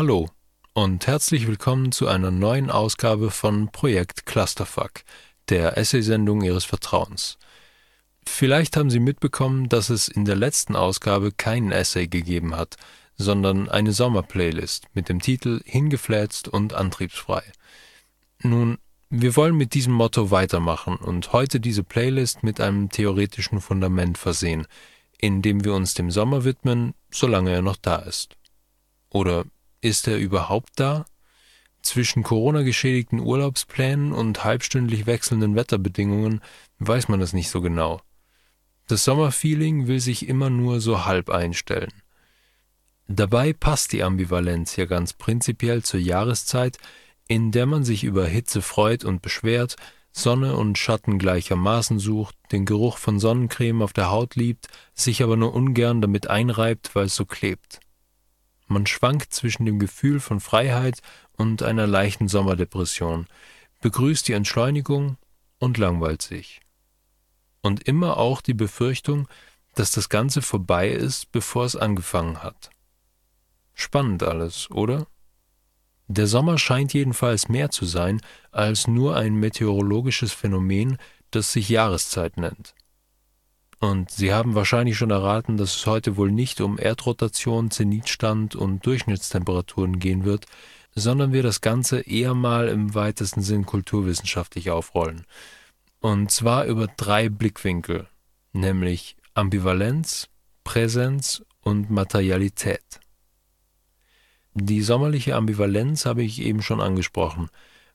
Hallo und herzlich willkommen zu einer neuen Ausgabe von Projekt Clusterfuck, der Essaysendung Ihres Vertrauens. Vielleicht haben Sie mitbekommen, dass es in der letzten Ausgabe keinen Essay gegeben hat, sondern eine Sommerplaylist mit dem Titel Hingeflätzt und antriebsfrei. Nun, wir wollen mit diesem Motto weitermachen und heute diese Playlist mit einem theoretischen Fundament versehen, indem wir uns dem Sommer widmen, solange er noch da ist. Oder ist er überhaupt da? Zwischen Corona-geschädigten Urlaubsplänen und halbstündlich wechselnden Wetterbedingungen weiß man es nicht so genau. Das Sommerfeeling will sich immer nur so halb einstellen. Dabei passt die Ambivalenz ja ganz prinzipiell zur Jahreszeit, in der man sich über Hitze freut und beschwert, Sonne und Schatten gleichermaßen sucht, den Geruch von Sonnencreme auf der Haut liebt, sich aber nur ungern damit einreibt, weil es so klebt. Man schwankt zwischen dem Gefühl von Freiheit und einer leichten Sommerdepression, begrüßt die Entschleunigung und langweilt sich. Und immer auch die Befürchtung, dass das Ganze vorbei ist, bevor es angefangen hat. Spannend alles, oder? Der Sommer scheint jedenfalls mehr zu sein als nur ein meteorologisches Phänomen, das sich Jahreszeit nennt. Und Sie haben wahrscheinlich schon erraten, dass es heute wohl nicht um Erdrotation, Zenitstand und Durchschnittstemperaturen gehen wird, sondern wir das Ganze eher mal im weitesten Sinn kulturwissenschaftlich aufrollen. Und zwar über drei Blickwinkel, nämlich Ambivalenz, Präsenz und Materialität. Die sommerliche Ambivalenz habe ich eben schon angesprochen.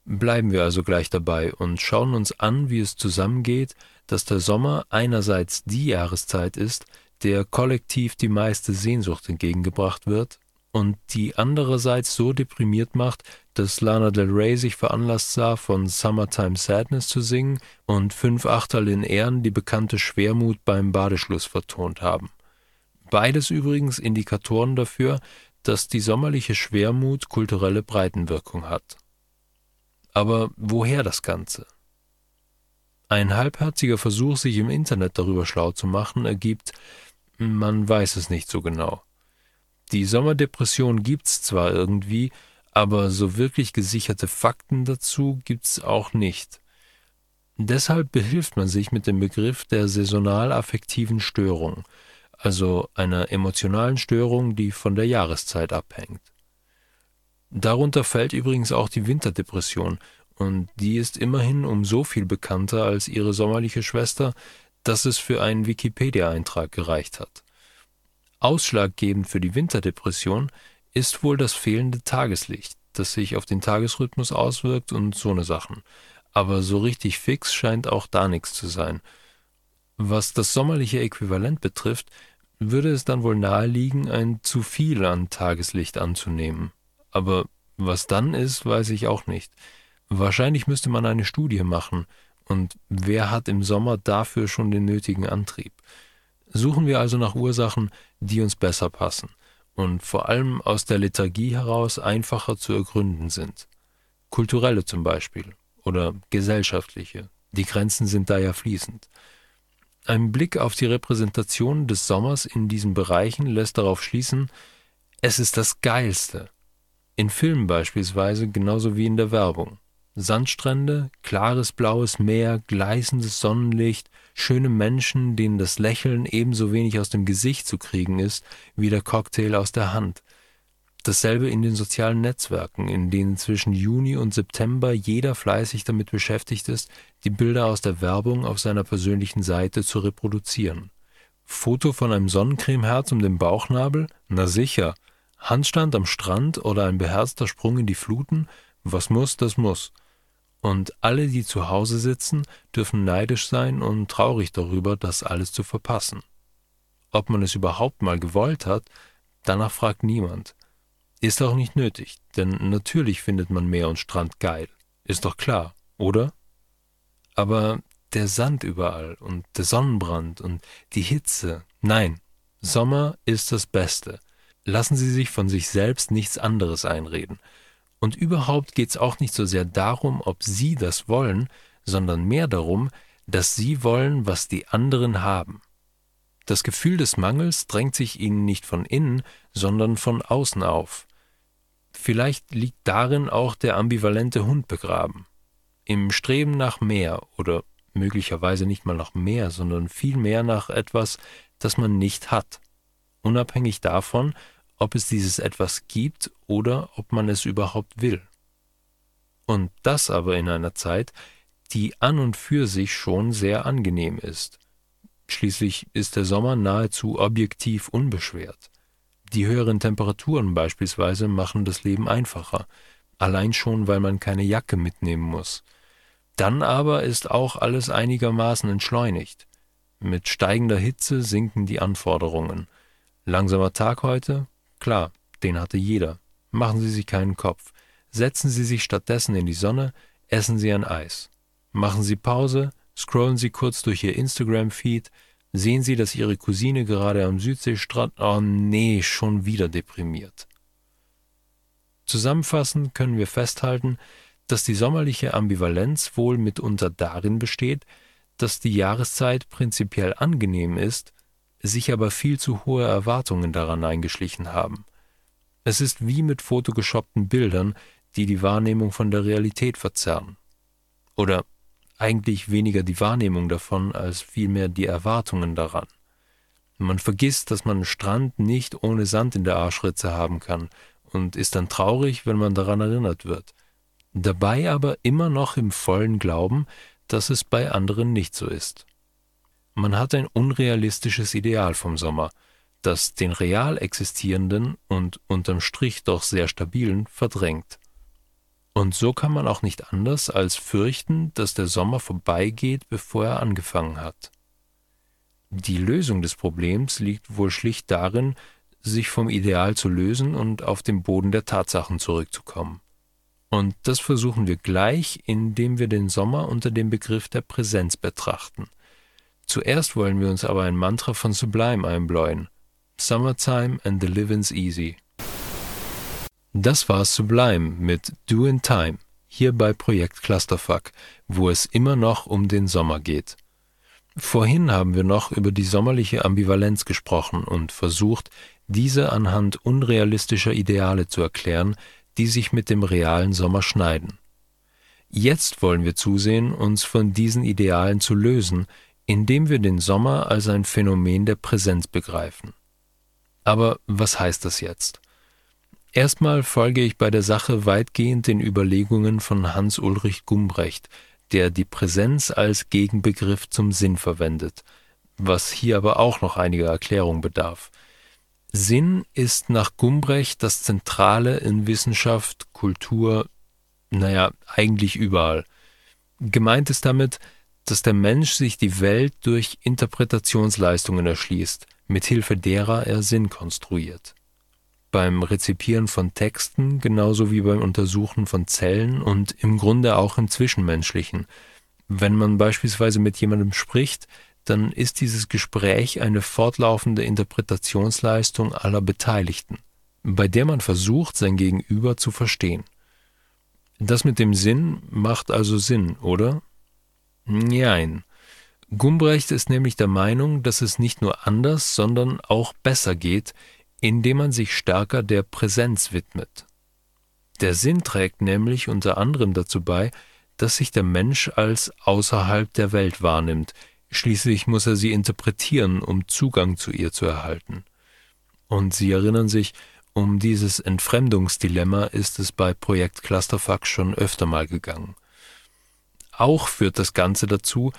Bleiben wir also gleich dabei und schauen uns an, wie es zusammengeht, dass der Sommer einerseits die Jahreszeit ist, der kollektiv die meiste Sehnsucht entgegengebracht wird, und die andererseits so deprimiert macht, dass Lana Del Rey sich veranlasst sah, von Summertime Sadness zu singen und fünf Achterl in Ehren die bekannte Schwermut beim Badeschluss vertont haben. Beides übrigens Indikatoren dafür, dass die sommerliche Schwermut kulturelle Breitenwirkung hat. Aber woher das Ganze? Ein halbherziger Versuch, sich im Internet darüber schlau zu machen, ergibt, man weiß es nicht so genau. Die Sommerdepression gibt's zwar irgendwie, aber so wirklich gesicherte Fakten dazu gibt's auch nicht. Deshalb behilft man sich mit dem Begriff der saisonal-affektiven Störung, also einer emotionalen Störung, die von der Jahreszeit abhängt. Darunter fällt übrigens auch die Winterdepression, und die ist immerhin um so viel bekannter als ihre sommerliche Schwester, dass es für einen Wikipedia-Eintrag gereicht hat. Ausschlaggebend für die Winterdepression ist wohl das fehlende Tageslicht, das sich auf den Tagesrhythmus auswirkt und so ne Sachen. Aber so richtig fix scheint auch da nichts zu sein, was das sommerliche Äquivalent betrifft, würde es dann wohl naheliegen, ein zu viel an Tageslicht anzunehmen. Aber was dann ist, weiß ich auch nicht. Wahrscheinlich müsste man eine Studie machen, und wer hat im Sommer dafür schon den nötigen Antrieb? Suchen wir also nach Ursachen, die uns besser passen und vor allem aus der Lethargie heraus einfacher zu ergründen sind. Kulturelle zum Beispiel oder gesellschaftliche. Die Grenzen sind da ja fließend. Ein Blick auf die Repräsentation des Sommers in diesen Bereichen lässt darauf schließen, es ist das Geilste. In Filmen beispielsweise genauso wie in der Werbung. Sandstrände, klares blaues Meer, gleißendes Sonnenlicht, schöne Menschen, denen das Lächeln ebenso wenig aus dem Gesicht zu kriegen ist wie der Cocktail aus der Hand. Dasselbe in den sozialen Netzwerken, in denen zwischen Juni und September jeder fleißig damit beschäftigt ist, die Bilder aus der Werbung auf seiner persönlichen Seite zu reproduzieren. Foto von einem Sonnencremeherz um den Bauchnabel? Na sicher. Handstand am Strand oder ein beherzter Sprung in die Fluten? Was muss, das muss. Und alle, die zu Hause sitzen, dürfen neidisch sein und traurig darüber, das alles zu verpassen. Ob man es überhaupt mal gewollt hat, danach fragt niemand. Ist auch nicht nötig, denn natürlich findet man Meer und Strand geil. Ist doch klar, oder? Aber der Sand überall und der Sonnenbrand und die Hitze. Nein, Sommer ist das Beste. Lassen Sie sich von sich selbst nichts anderes einreden. Und überhaupt geht es auch nicht so sehr darum, ob Sie das wollen, sondern mehr darum, dass Sie wollen, was die anderen haben. Das Gefühl des Mangels drängt sich Ihnen nicht von innen, sondern von außen auf. Vielleicht liegt darin auch der ambivalente Hund begraben. Im Streben nach mehr oder möglicherweise nicht mal nach mehr, sondern vielmehr nach etwas, das man nicht hat, unabhängig davon, ob es dieses etwas gibt oder ob man es überhaupt will. Und das aber in einer Zeit, die an und für sich schon sehr angenehm ist. Schließlich ist der Sommer nahezu objektiv unbeschwert. Die höheren Temperaturen beispielsweise machen das Leben einfacher, allein schon, weil man keine Jacke mitnehmen muss. Dann aber ist auch alles einigermaßen entschleunigt. Mit steigender Hitze sinken die Anforderungen. Langsamer Tag heute? Klar, den hatte jeder. Machen Sie sich keinen Kopf. Setzen Sie sich stattdessen in die Sonne, essen Sie ein Eis. Machen Sie Pause, scrollen Sie kurz durch Ihr Instagram-Feed, sehen Sie, dass Ihre Cousine gerade am Südseestrand, oh nee, schon wieder deprimiert. Zusammenfassend können wir festhalten, dass die sommerliche Ambivalenz wohl mitunter darin besteht, dass die Jahreszeit prinzipiell angenehm ist, sich aber viel zu hohe Erwartungen daran eingeschlichen haben. Es ist wie mit photoshoppten Bildern, die die Wahrnehmung von der Realität verzerren. Oder eigentlich weniger die Wahrnehmung davon als vielmehr die Erwartungen daran. Man vergisst, dass man einen Strand nicht ohne Sand in der Arschritze haben kann und ist dann traurig, wenn man daran erinnert wird. Dabei aber immer noch im vollen Glauben, dass es bei anderen nicht so ist. Man hat ein unrealistisches Ideal vom Sommer, das den real existierenden und unterm Strich doch sehr stabilen verdrängt. Und so kann man auch nicht anders als fürchten, dass der Sommer vorbeigeht, bevor er angefangen hat. Die Lösung des Problems liegt wohl schlicht darin, sich vom Ideal zu lösen und auf den Boden der Tatsachen zurückzukommen. Und das versuchen wir gleich, indem wir den Sommer unter dem Begriff der Präsenz betrachten. Zuerst wollen wir uns aber ein Mantra von Sublime einbläuen. Summertime and the Living's Easy. Das war Sublime mit Do in Time, hier bei Projekt Clusterfuck, wo es immer noch um den Sommer geht. Vorhin haben wir noch über die sommerliche Ambivalenz gesprochen und versucht, diese anhand unrealistischer Ideale zu erklären, die sich mit dem realen Sommer schneiden. Jetzt wollen wir zusehen, uns von diesen Idealen zu lösen, indem wir den Sommer als ein Phänomen der Präsenz begreifen. Aber was heißt das jetzt? Erstmal folge ich bei der Sache weitgehend den Überlegungen von Hans Ulrich Gumbrecht, der die Präsenz als Gegenbegriff zum Sinn verwendet, was hier aber auch noch einiger Erklärung bedarf. Sinn ist nach Gumbrecht das Zentrale in Wissenschaft, Kultur, naja, eigentlich überall. Gemeint ist damit, dass der Mensch sich die Welt durch Interpretationsleistungen erschließt, mithilfe derer er Sinn konstruiert beim Rezipieren von Texten genauso wie beim Untersuchen von Zellen und im Grunde auch im Zwischenmenschlichen. Wenn man beispielsweise mit jemandem spricht, dann ist dieses Gespräch eine fortlaufende Interpretationsleistung aller Beteiligten, bei der man versucht, sein Gegenüber zu verstehen. Das mit dem Sinn macht also Sinn, oder? Nein. Gumbrecht ist nämlich der Meinung, dass es nicht nur anders, sondern auch besser geht, indem man sich stärker der Präsenz widmet. Der Sinn trägt nämlich unter anderem dazu bei, dass sich der Mensch als außerhalb der Welt wahrnimmt, schließlich muss er sie interpretieren, um Zugang zu ihr zu erhalten. Und Sie erinnern sich, um dieses Entfremdungsdilemma ist es bei Projekt Clusterfuck schon öfter mal gegangen. Auch führt das Ganze dazu,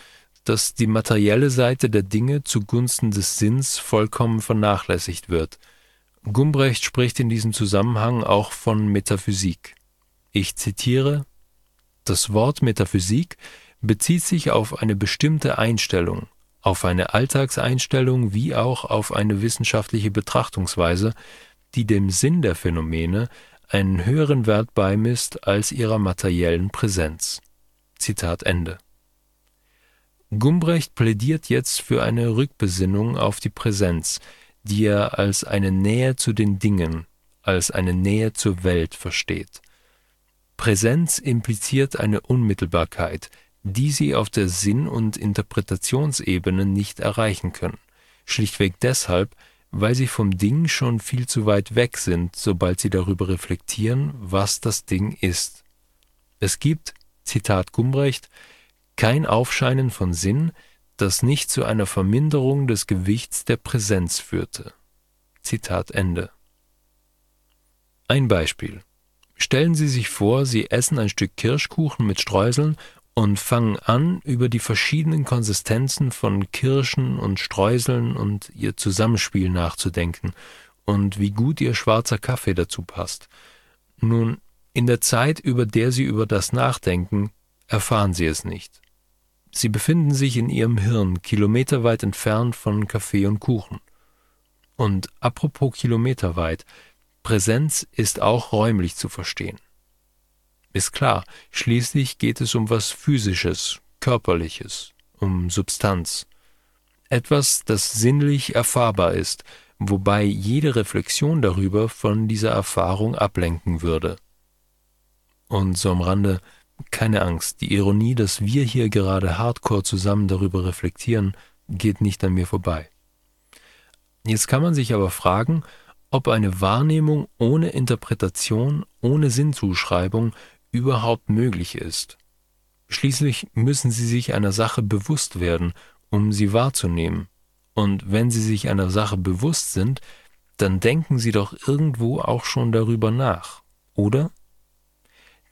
dass die materielle Seite der Dinge zugunsten des Sinns vollkommen vernachlässigt wird – Gumbrecht spricht in diesem Zusammenhang auch von Metaphysik. Ich zitiere Das Wort Metaphysik bezieht sich auf eine bestimmte Einstellung, auf eine Alltagseinstellung wie auch auf eine wissenschaftliche Betrachtungsweise, die dem Sinn der Phänomene einen höheren Wert beimisst als ihrer materiellen Präsenz. Zitat Ende. Gumbrecht plädiert jetzt für eine Rückbesinnung auf die Präsenz, die er als eine Nähe zu den Dingen, als eine Nähe zur Welt versteht. Präsenz impliziert eine Unmittelbarkeit, die sie auf der Sinn- und Interpretationsebene nicht erreichen können, schlichtweg deshalb, weil sie vom Ding schon viel zu weit weg sind, sobald sie darüber reflektieren, was das Ding ist. Es gibt, Zitat Gumbrecht, kein Aufscheinen von Sinn, das nicht zu einer Verminderung des Gewichts der Präsenz führte. Zitat Ende. Ein Beispiel. Stellen Sie sich vor, Sie essen ein Stück Kirschkuchen mit Streuseln und fangen an, über die verschiedenen Konsistenzen von Kirschen und Streuseln und ihr Zusammenspiel nachzudenken und wie gut ihr schwarzer Kaffee dazu passt. Nun, in der Zeit, über der Sie über das nachdenken, erfahren Sie es nicht. Sie befinden sich in Ihrem Hirn kilometerweit entfernt von Kaffee und Kuchen. Und apropos kilometerweit, Präsenz ist auch räumlich zu verstehen. Ist klar, schließlich geht es um was Physisches, Körperliches, um Substanz. Etwas, das sinnlich erfahrbar ist, wobei jede Reflexion darüber von dieser Erfahrung ablenken würde. Und so am Rande, keine Angst, die Ironie, dass wir hier gerade hardcore zusammen darüber reflektieren, geht nicht an mir vorbei. Jetzt kann man sich aber fragen, ob eine Wahrnehmung ohne Interpretation, ohne Sinnzuschreibung überhaupt möglich ist. Schließlich müssen sie sich einer Sache bewusst werden, um sie wahrzunehmen. Und wenn sie sich einer Sache bewusst sind, dann denken sie doch irgendwo auch schon darüber nach, oder?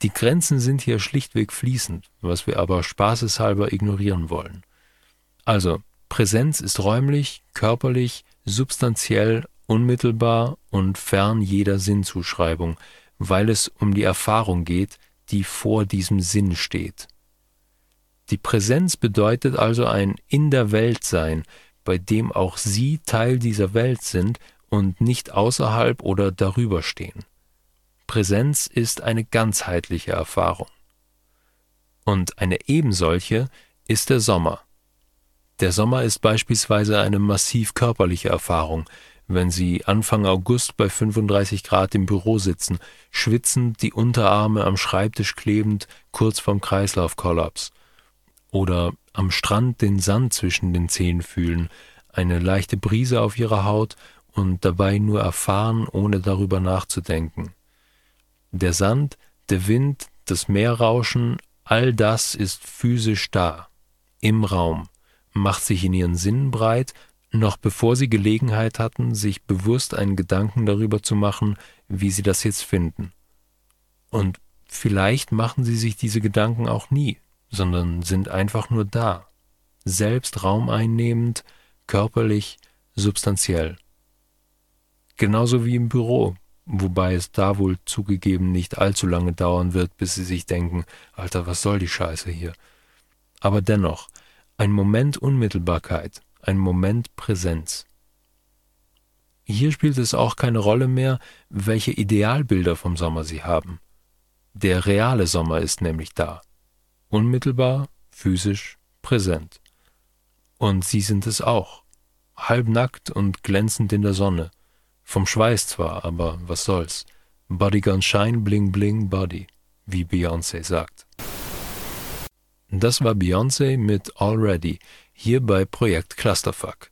Die Grenzen sind hier schlichtweg fließend, was wir aber spaßeshalber ignorieren wollen. Also, Präsenz ist räumlich, körperlich, substanziell, unmittelbar und fern jeder Sinnzuschreibung, weil es um die Erfahrung geht, die vor diesem Sinn steht. Die Präsenz bedeutet also ein in der Welt sein, bei dem auch Sie Teil dieser Welt sind und nicht außerhalb oder darüber stehen. Präsenz ist eine ganzheitliche Erfahrung. Und eine ebensolche ist der Sommer. Der Sommer ist beispielsweise eine massiv körperliche Erfahrung, wenn Sie Anfang August bei 35 Grad im Büro sitzen, schwitzend, die Unterarme am Schreibtisch klebend, kurz vorm Kreislaufkollaps. Oder am Strand den Sand zwischen den Zehen fühlen, eine leichte Brise auf Ihrer Haut und dabei nur erfahren, ohne darüber nachzudenken. Der Sand, der Wind, das Meerrauschen, all das ist physisch da, im Raum, macht sich in ihren Sinnen breit noch bevor sie Gelegenheit hatten, sich bewusst einen Gedanken darüber zu machen, wie sie das jetzt finden. Und vielleicht machen sie sich diese Gedanken auch nie, sondern sind einfach nur da, selbst raumeinnehmend, körperlich, substanziell. Genauso wie im Büro, wobei es da wohl zugegeben nicht allzu lange dauern wird, bis sie sich denken, Alter, was soll die Scheiße hier? Aber dennoch, ein Moment Unmittelbarkeit, ein Moment Präsenz. Hier spielt es auch keine Rolle mehr, welche Idealbilder vom Sommer Sie haben. Der reale Sommer ist nämlich da. Unmittelbar, physisch, präsent. Und Sie sind es auch. Halbnackt und glänzend in der Sonne. Vom Schweiß zwar, aber was soll's. Body gone shine, bling bling body, wie Beyoncé sagt. Das war Beyoncé mit Already, hier bei Projekt Clusterfuck.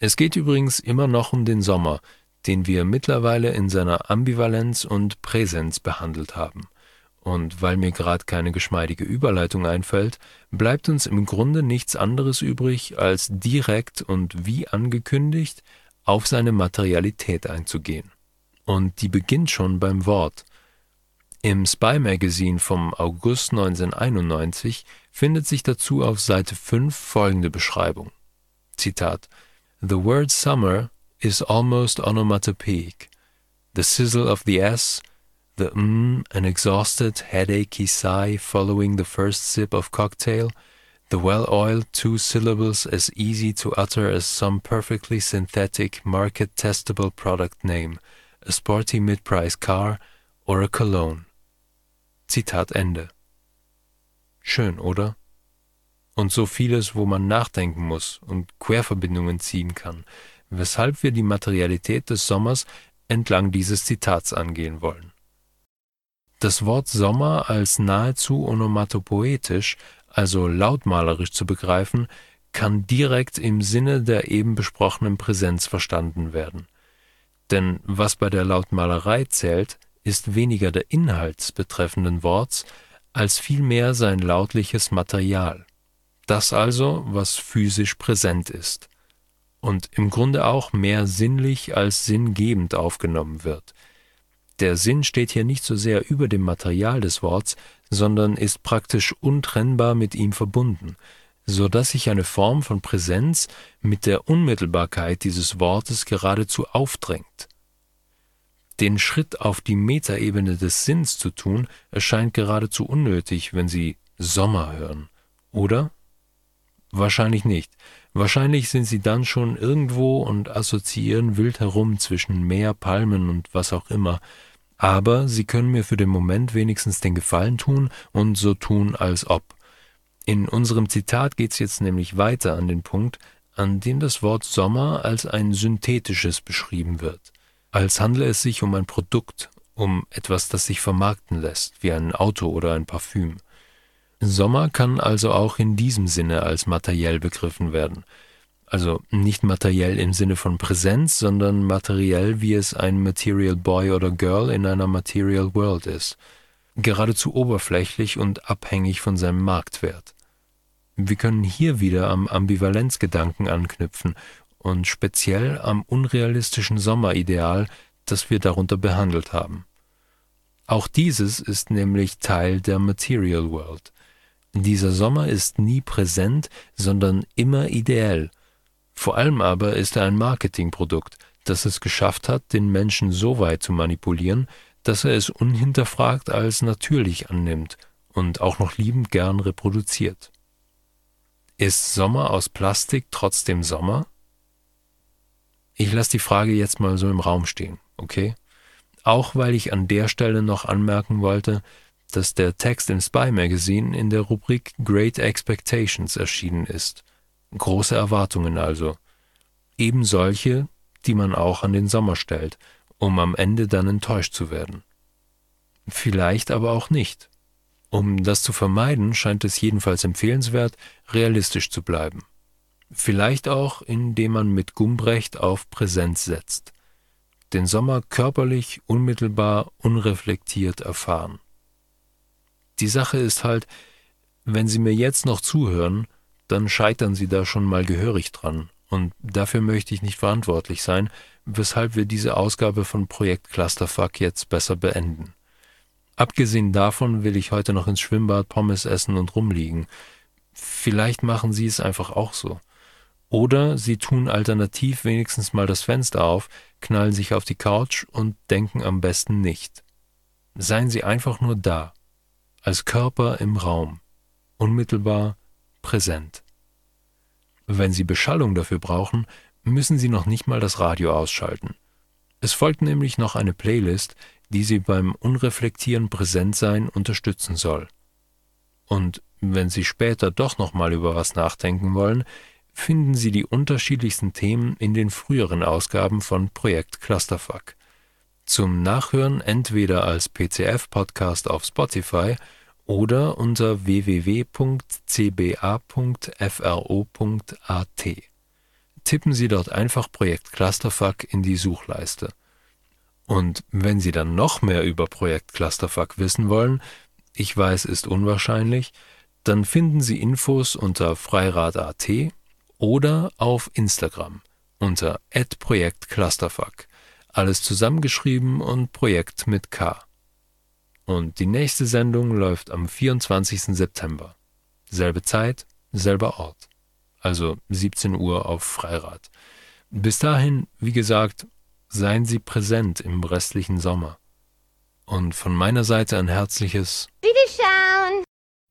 Es geht übrigens immer noch um den Sommer, den wir mittlerweile in seiner Ambivalenz und Präsenz behandelt haben. Und weil mir gerade keine geschmeidige Überleitung einfällt, bleibt uns im Grunde nichts anderes übrig, als direkt und wie angekündigt auf seine Materialität einzugehen. Und die beginnt schon beim Wort. Im Spy Magazine vom August 1991 findet sich dazu auf Seite 5 folgende Beschreibung. Zitat The word summer is almost onomatopoeic. The sizzle of the S, the mm, an exhausted, headachy sigh following the first sip of cocktail, the well-oiled two syllables as easy to utter as some perfectly synthetic market-testable product name, a sporty mid-price car, or a cologne. Zitat Ende. Schön, oder? Und so vieles, wo man nachdenken muss und Querverbindungen ziehen kann, weshalb wir die Materialität des Sommers entlang dieses Zitats angehen wollen. Das Wort Sommer als nahezu onomatopoetisch, also lautmalerisch zu begreifen, kann direkt im Sinne der eben besprochenen Präsenz verstanden werden. Denn was bei der Lautmalerei zählt, ist weniger der Inhalt des betreffenden Worts, als vielmehr sein lautliches Material. Das also, was physisch präsent ist und im Grunde auch mehr sinnlich als sinngebend aufgenommen wird. Der Sinn steht hier nicht so sehr über dem Material des Worts, sondern ist praktisch untrennbar mit ihm verbunden, so dass sich eine Form von Präsenz mit der Unmittelbarkeit dieses Wortes geradezu aufdrängt. Den Schritt auf die Metaebene des Sinns zu tun, erscheint geradezu unnötig, wenn Sie Sommer hören, oder? Wahrscheinlich nicht. Wahrscheinlich sind Sie dann schon irgendwo und assoziieren wild herum zwischen Meer, Palmen und was auch immer, aber Sie können mir für den Moment wenigstens den Gefallen tun und so tun, als ob. In unserem Zitat geht es jetzt nämlich weiter an den Punkt, an dem das Wort Sommer als ein synthetisches beschrieben wird, als handle es sich um ein Produkt, um etwas, das sich vermarkten lässt, wie ein Auto oder ein Parfüm. Sommer kann also auch in diesem Sinne als materiell begriffen werden, also nicht materiell im Sinne von Präsenz, sondern materiell, wie es ein Material Boy oder Girl in einer Material World ist, geradezu oberflächlich und abhängig von seinem Marktwert. Wir können hier wieder am Ambivalenzgedanken anknüpfen und speziell am unrealistischen Sommerideal, das wir darunter behandelt haben. Auch dieses ist nämlich Teil der Material World. Dieser Sommer ist nie präsent, sondern immer ideell. Vor allem aber ist er ein Marketingprodukt, das es geschafft hat, den Menschen so weit zu manipulieren, dass er es unhinterfragt als natürlich annimmt und auch noch liebend gern reproduziert. Ist Sommer aus Plastik trotzdem Sommer? Ich lasse die Frage jetzt mal so im Raum stehen, okay? Auch weil ich an der Stelle noch anmerken wollte, dass der Text im Spy Magazine in der Rubrik Great Expectations erschienen ist. Große Erwartungen also. Eben solche, die man auch an den Sommer stellt, um am Ende dann enttäuscht zu werden. Vielleicht aber auch nicht. Um das zu vermeiden, scheint es jedenfalls empfehlenswert, realistisch zu bleiben. Vielleicht auch, indem man mit Gumbrecht auf Präsenz setzt. Den Sommer körperlich, unmittelbar, unreflektiert erfahren. Die Sache ist halt, wenn Sie mir jetzt noch zuhören, dann scheitern Sie da schon mal gehörig dran. Und dafür möchte ich nicht verantwortlich sein, weshalb wir diese Ausgabe von Projekt Clusterfuck jetzt besser beenden. Abgesehen davon will ich heute noch ins Schwimmbad Pommes essen und rumliegen. Vielleicht machen Sie es einfach auch so. Oder Sie tun alternativ wenigstens mal das Fenster auf, knallen sich auf die Couch und denken am besten nicht. Seien Sie einfach nur da, als Körper im Raum, unmittelbar präsent. Wenn Sie Beschallung dafür brauchen, müssen Sie noch nicht mal das Radio ausschalten. Es folgt nämlich noch eine Playlist, die Sie beim unreflektieren Präsentsein unterstützen soll. Und wenn Sie später doch noch mal über was nachdenken wollen, finden Sie die unterschiedlichsten Themen in den früheren Ausgaben von Projekt Clusterfuck. Zum Nachhören entweder als PCF-Podcast auf Spotify oder unter www.cba.fro.at. Tippen Sie dort einfach Projekt Clusterfuck in die Suchleiste. Und wenn Sie dann noch mehr über Projekt Clusterfuck wissen wollen, ich weiß, ist unwahrscheinlich, dann finden Sie Infos unter freirad.at oder auf Instagram unter @projektclusterfuck. Alles zusammengeschrieben und Projekt mit K. Und die nächste Sendung läuft am 24. September. Selbe Zeit, selber Ort. Also 17 Uhr auf Freirad. Bis dahin, wie gesagt, Seien Sie präsent im restlichen Sommer. Und von meiner Seite ein herzliches Wiederschauen!